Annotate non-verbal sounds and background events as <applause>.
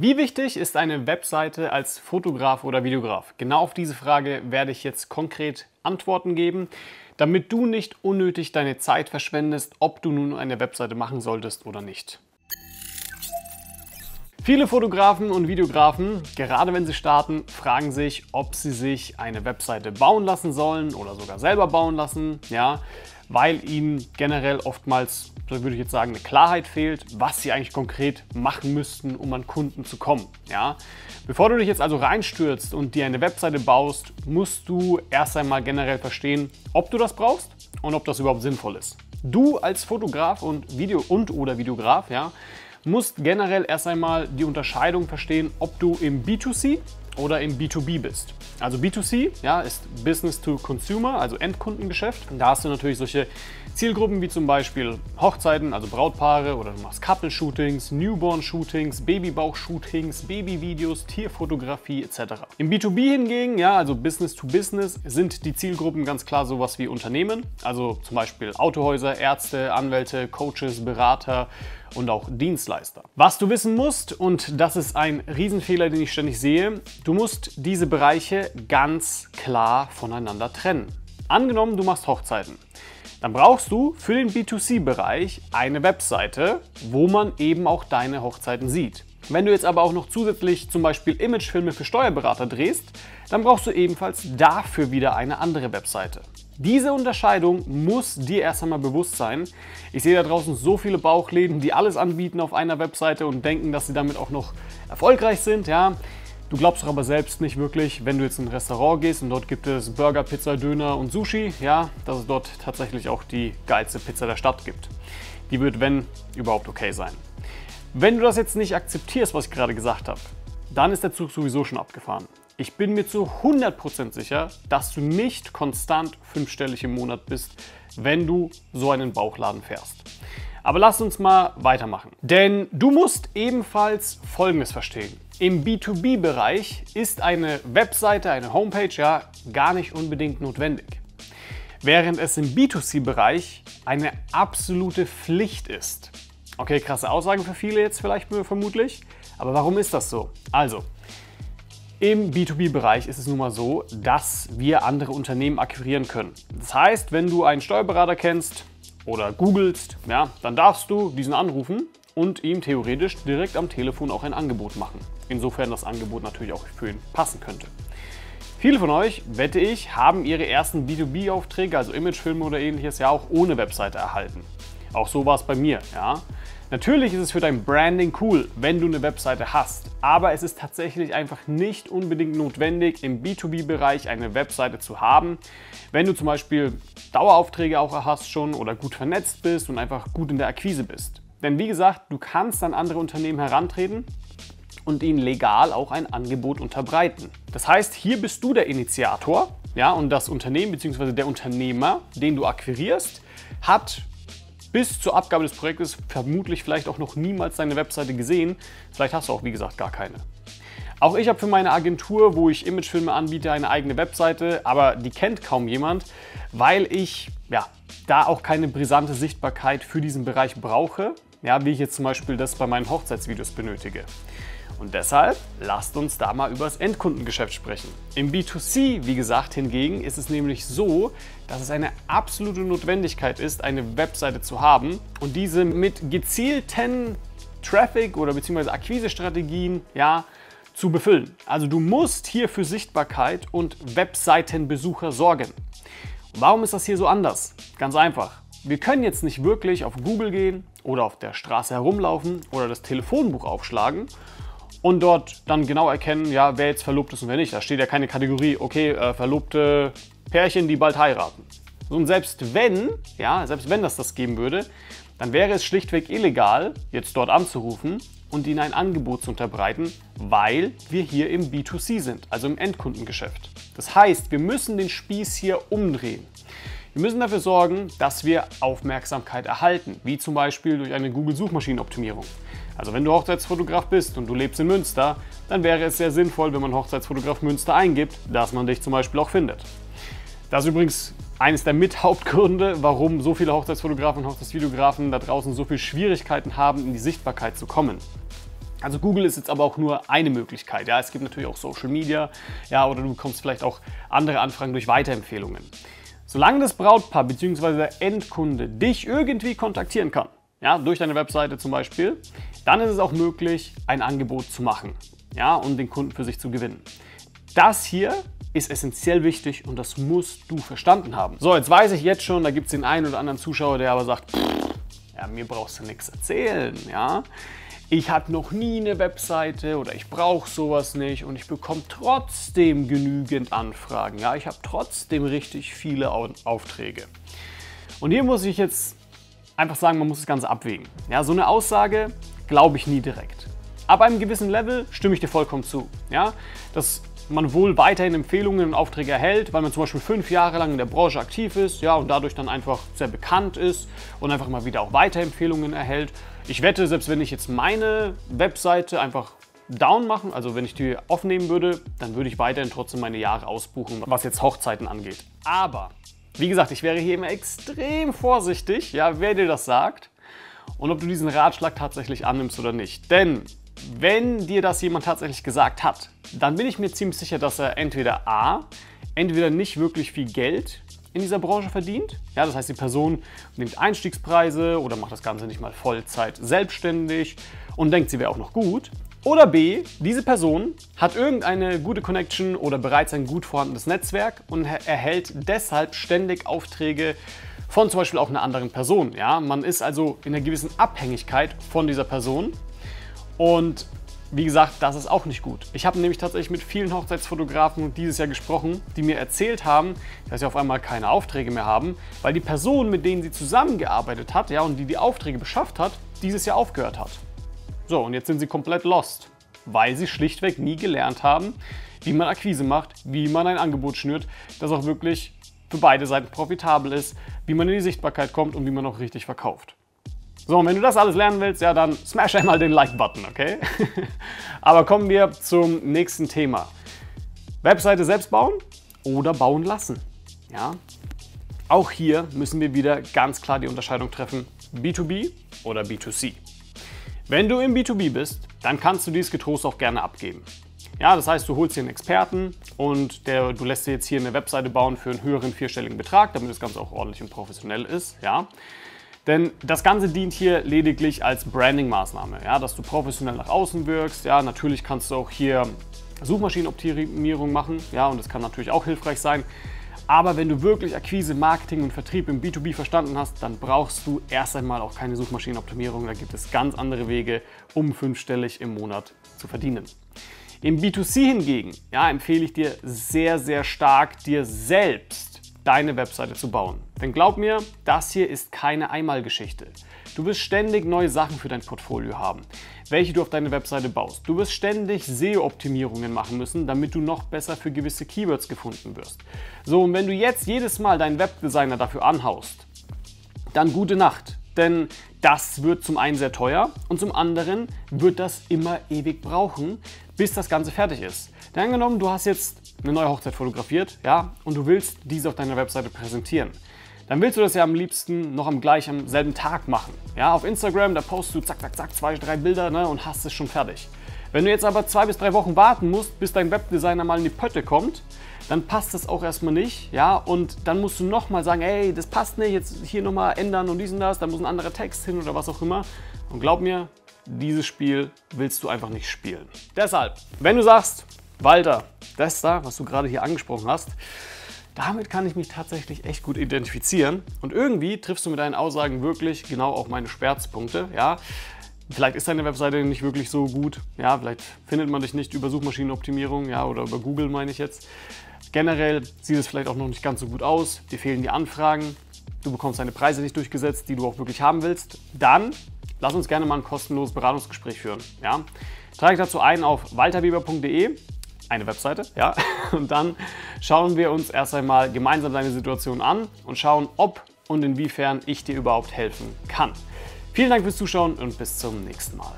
Wie wichtig ist eine Webseite als Fotograf oder Videograf? Genau auf diese Frage werde ich jetzt konkret Antworten geben, damit du nicht unnötig deine Zeit verschwendest, ob du nun eine Webseite machen solltest oder nicht. Viele Fotografen und Videografen, gerade wenn sie starten, fragen sich, ob sie sich eine Webseite bauen lassen sollen oder sogar selber bauen lassen, ja, weil ihnen generell oftmals so würde ich jetzt sagen, eine Klarheit fehlt, was sie eigentlich konkret machen müssten, um an Kunden zu kommen. Ja? Bevor du dich jetzt also reinstürzt und dir eine Webseite baust, musst du erst einmal generell verstehen, ob du das brauchst und ob das überhaupt sinnvoll ist. Du als Fotograf und Video und oder Videograf, ja, musst generell erst einmal die Unterscheidung verstehen, ob du im B2C oder im B2B bist. Also B2C ja, ist Business to Consumer, also Endkundengeschäft. Da hast du natürlich solche Zielgruppen wie zum Beispiel Hochzeiten, also Brautpaare oder du machst Couple-Shootings, Newborn-Shootings, Babybauch-Shootings, Babyvideos, Tierfotografie etc. Im B2B hingegen, ja, also Business to Business, sind die Zielgruppen ganz klar sowas wie Unternehmen, also zum Beispiel Autohäuser, Ärzte, Anwälte, Coaches, Berater, und auch Dienstleister. Was du wissen musst, und das ist ein Riesenfehler, den ich ständig sehe, du musst diese Bereiche ganz klar voneinander trennen. Angenommen, du machst Hochzeiten. Dann brauchst du für den B2C-Bereich eine Webseite, wo man eben auch deine Hochzeiten sieht. Wenn du jetzt aber auch noch zusätzlich zum Beispiel Imagefilme für Steuerberater drehst, dann brauchst du ebenfalls dafür wieder eine andere Webseite. Diese Unterscheidung muss dir erst einmal bewusst sein. Ich sehe da draußen so viele Bauchläden, die alles anbieten auf einer Webseite und denken, dass sie damit auch noch erfolgreich sind. Ja. Du glaubst doch aber selbst nicht wirklich, wenn du jetzt in ein Restaurant gehst und dort gibt es Burger, Pizza, Döner und Sushi, ja, dass es dort tatsächlich auch die geilste Pizza der Stadt gibt. Die wird, wenn, überhaupt okay sein. Wenn du das jetzt nicht akzeptierst, was ich gerade gesagt habe, dann ist der Zug sowieso schon abgefahren. Ich bin mir zu 100% sicher, dass du nicht konstant fünfstellig im Monat bist, wenn du so einen Bauchladen fährst. Aber lass uns mal weitermachen. Denn du musst ebenfalls Folgendes verstehen. Im B2B-Bereich ist eine Webseite, eine Homepage ja gar nicht unbedingt notwendig. Während es im B2C-Bereich eine absolute Pflicht ist. Okay, krasse Aussage für viele jetzt vielleicht vermutlich. Aber warum ist das so? Also, im B2B-Bereich ist es nun mal so, dass wir andere Unternehmen akquirieren können. Das heißt, wenn du einen Steuerberater kennst oder googelst, ja, dann darfst du diesen anrufen und ihm theoretisch direkt am Telefon auch ein Angebot machen. Insofern das Angebot natürlich auch für ihn passen könnte. Viele von euch, wette ich, haben ihre ersten B2B-Aufträge, also Imagefilme oder ähnliches, ja auch ohne Webseite erhalten. Auch so war es bei mir, ja. Natürlich ist es für dein Branding cool, wenn du eine Webseite hast, aber es ist tatsächlich einfach nicht unbedingt notwendig, im B2B-Bereich eine Webseite zu haben. Wenn du zum Beispiel Daueraufträge auch hast schon oder gut vernetzt bist und einfach gut in der Akquise bist. Denn wie gesagt, du kannst an andere Unternehmen herantreten und ihnen legal auch ein Angebot unterbreiten. Das heißt, hier bist du der Initiator, ja, und das Unternehmen bzw. der Unternehmer, den du akquirierst, hat bis zur Abgabe des Projektes vermutlich vielleicht auch noch niemals deine Webseite gesehen. Vielleicht hast du auch, wie gesagt, gar keine. Auch ich habe für meine Agentur, wo ich Imagefilme anbiete, eine eigene Webseite, aber die kennt kaum jemand, weil ich ja, da auch keine brisante Sichtbarkeit für diesen Bereich brauche, ja, wie ich jetzt zum Beispiel das bei meinen Hochzeitsvideos benötige. Und deshalb lasst uns da mal über das Endkundengeschäft sprechen. Im B2C, wie gesagt, hingegen ist es nämlich so, dass es eine absolute Notwendigkeit ist, eine Webseite zu haben und diese mit gezielten Traffic oder beziehungsweise Akquisestrategien ja, zu befüllen. Also du musst hier für Sichtbarkeit und Webseitenbesucher sorgen. Warum ist das hier so anders? Ganz einfach. Wir können jetzt nicht wirklich auf Google gehen oder auf der Straße herumlaufen oder das Telefonbuch aufschlagen und dort dann genau erkennen, ja, wer jetzt verlobt ist und wer nicht. Da steht ja keine Kategorie, okay, äh, verlobte Pärchen, die bald heiraten. Und selbst wenn, ja, selbst wenn das das geben würde, dann wäre es schlichtweg illegal, jetzt dort anzurufen und ihnen ein Angebot zu unterbreiten, weil wir hier im B2C sind, also im Endkundengeschäft. Das heißt, wir müssen den Spieß hier umdrehen. Wir müssen dafür sorgen, dass wir Aufmerksamkeit erhalten, wie zum Beispiel durch eine Google-Suchmaschinenoptimierung. Also wenn du Hochzeitsfotograf bist und du lebst in Münster, dann wäre es sehr sinnvoll, wenn man Hochzeitsfotograf Münster eingibt, dass man dich zum Beispiel auch findet. Das ist übrigens eines der Mithauptgründe, warum so viele Hochzeitsfotografen und Hochzeitsvideografen da draußen so viele Schwierigkeiten haben, in die Sichtbarkeit zu kommen. Also Google ist jetzt aber auch nur eine Möglichkeit. Ja, es gibt natürlich auch Social Media, ja, oder du bekommst vielleicht auch andere Anfragen durch Weiterempfehlungen. Solange das Brautpaar bzw. der Endkunde dich irgendwie kontaktieren kann, ja, durch deine Webseite zum Beispiel, dann ist es auch möglich, ein Angebot zu machen, ja, und den Kunden für sich zu gewinnen. Das hier ist essentiell wichtig und das musst du verstanden haben. So, jetzt weiß ich jetzt schon, da gibt es den einen oder anderen Zuschauer, der aber sagt, pff, ja, mir brauchst du nichts erzählen, ja ich habe noch nie eine Webseite oder ich brauche sowas nicht und ich bekomme trotzdem genügend Anfragen. Ja, ich habe trotzdem richtig viele Aufträge. Und hier muss ich jetzt einfach sagen, man muss das Ganze abwägen. Ja, so eine Aussage glaube ich nie direkt. Ab einem gewissen Level stimme ich dir vollkommen zu. Ja, dass man wohl weiterhin Empfehlungen und Aufträge erhält, weil man zum Beispiel fünf Jahre lang in der Branche aktiv ist, ja, und dadurch dann einfach sehr bekannt ist und einfach mal wieder auch Weiterempfehlungen erhält. Ich wette, selbst wenn ich jetzt meine Webseite einfach down machen, also wenn ich die aufnehmen würde, dann würde ich weiterhin trotzdem meine Jahre ausbuchen, was jetzt Hochzeiten angeht. Aber, wie gesagt, ich wäre hier immer extrem vorsichtig, ja, wer dir das sagt und ob du diesen Ratschlag tatsächlich annimmst oder nicht. Denn wenn dir das jemand tatsächlich gesagt hat, dann bin ich mir ziemlich sicher, dass er entweder A, entweder nicht wirklich viel Geld in dieser Branche verdient. Ja, das heißt, die Person nimmt Einstiegspreise oder macht das Ganze nicht mal Vollzeit selbstständig und denkt, sie wäre auch noch gut. Oder B, diese Person hat irgendeine gute Connection oder bereits ein gut vorhandenes Netzwerk und erhält deshalb ständig Aufträge von zum Beispiel auch einer anderen Person. Ja? Man ist also in einer gewissen Abhängigkeit von dieser Person und wie gesagt, das ist auch nicht gut. Ich habe nämlich tatsächlich mit vielen Hochzeitsfotografen dieses Jahr gesprochen, die mir erzählt haben, dass sie auf einmal keine Aufträge mehr haben, weil die Person, mit denen sie zusammengearbeitet hat ja, und die die Aufträge beschafft hat, dieses Jahr aufgehört hat. So, und jetzt sind sie komplett lost, weil sie schlichtweg nie gelernt haben, wie man Akquise macht, wie man ein Angebot schnürt, das auch wirklich für beide Seiten profitabel ist, wie man in die Sichtbarkeit kommt und wie man auch richtig verkauft. So, und wenn du das alles lernen willst, ja, dann smash einmal den Like-Button, okay? <laughs> Aber kommen wir zum nächsten Thema. Webseite selbst bauen oder bauen lassen. Ja? Auch hier müssen wir wieder ganz klar die Unterscheidung treffen, B2B oder B2C. Wenn du im B2B bist, dann kannst du dies getrost auch gerne abgeben. Ja, das heißt, du holst dir einen Experten und der, du lässt dir jetzt hier eine Webseite bauen für einen höheren vierstelligen Betrag, damit das Ganze auch ordentlich und professionell ist. Ja. Denn das Ganze dient hier lediglich als Branding-Maßnahme, ja, dass du professionell nach außen wirkst. Ja, natürlich kannst du auch hier Suchmaschinenoptimierung machen, ja, und das kann natürlich auch hilfreich sein. Aber wenn du wirklich Akquise, Marketing und Vertrieb im B2B verstanden hast, dann brauchst du erst einmal auch keine Suchmaschinenoptimierung. Da gibt es ganz andere Wege, um fünfstellig im Monat zu verdienen. Im B2C hingegen ja, empfehle ich dir sehr, sehr stark, dir selbst deine Webseite zu bauen. Denn glaub mir, das hier ist keine Einmalgeschichte. Du wirst ständig neue Sachen für dein Portfolio haben, welche du auf deine Webseite baust. Du wirst ständig SEO-Optimierungen machen müssen, damit du noch besser für gewisse Keywords gefunden wirst. So, und wenn du jetzt jedes Mal deinen Webdesigner dafür anhaust, dann gute Nacht. Denn das wird zum einen sehr teuer und zum anderen wird das immer ewig brauchen, bis das Ganze fertig ist. Denn angenommen, du hast jetzt eine neue Hochzeit fotografiert, ja, und du willst diese auf deiner Webseite präsentieren. Dann willst du das ja am liebsten noch am gleichen selben Tag machen. Ja, auf Instagram, da postest du zack, zack, zack, zwei, drei Bilder ne, und hast es schon fertig. Wenn du jetzt aber zwei bis drei Wochen warten musst, bis dein Webdesigner mal in die Pötte kommt, dann passt das auch erstmal nicht, ja, und dann musst du nochmal sagen, ey, das passt nicht, jetzt hier nochmal ändern und dies und das, da muss ein anderer Text hin oder was auch immer. Und glaub mir, dieses Spiel willst du einfach nicht spielen. Deshalb, wenn du sagst, Walter, das da, was du gerade hier angesprochen hast, damit kann ich mich tatsächlich echt gut identifizieren. Und irgendwie triffst du mit deinen Aussagen wirklich genau auch meine Schmerzpunkte. Ja? Vielleicht ist deine Webseite nicht wirklich so gut. Ja, vielleicht findet man dich nicht über Suchmaschinenoptimierung ja, oder über Google, meine ich jetzt. Generell sieht es vielleicht auch noch nicht ganz so gut aus. Dir fehlen die Anfragen. Du bekommst deine Preise nicht durchgesetzt, die du auch wirklich haben willst. Dann lass uns gerne mal ein kostenloses Beratungsgespräch führen. Ja? Trage dazu ein auf walterweber.de eine Webseite, ja. <laughs> Und dann schauen wir uns erst einmal gemeinsam deine Situation an und schauen, ob und inwiefern ich dir überhaupt helfen kann. Vielen Dank fürs Zuschauen und bis zum nächsten Mal.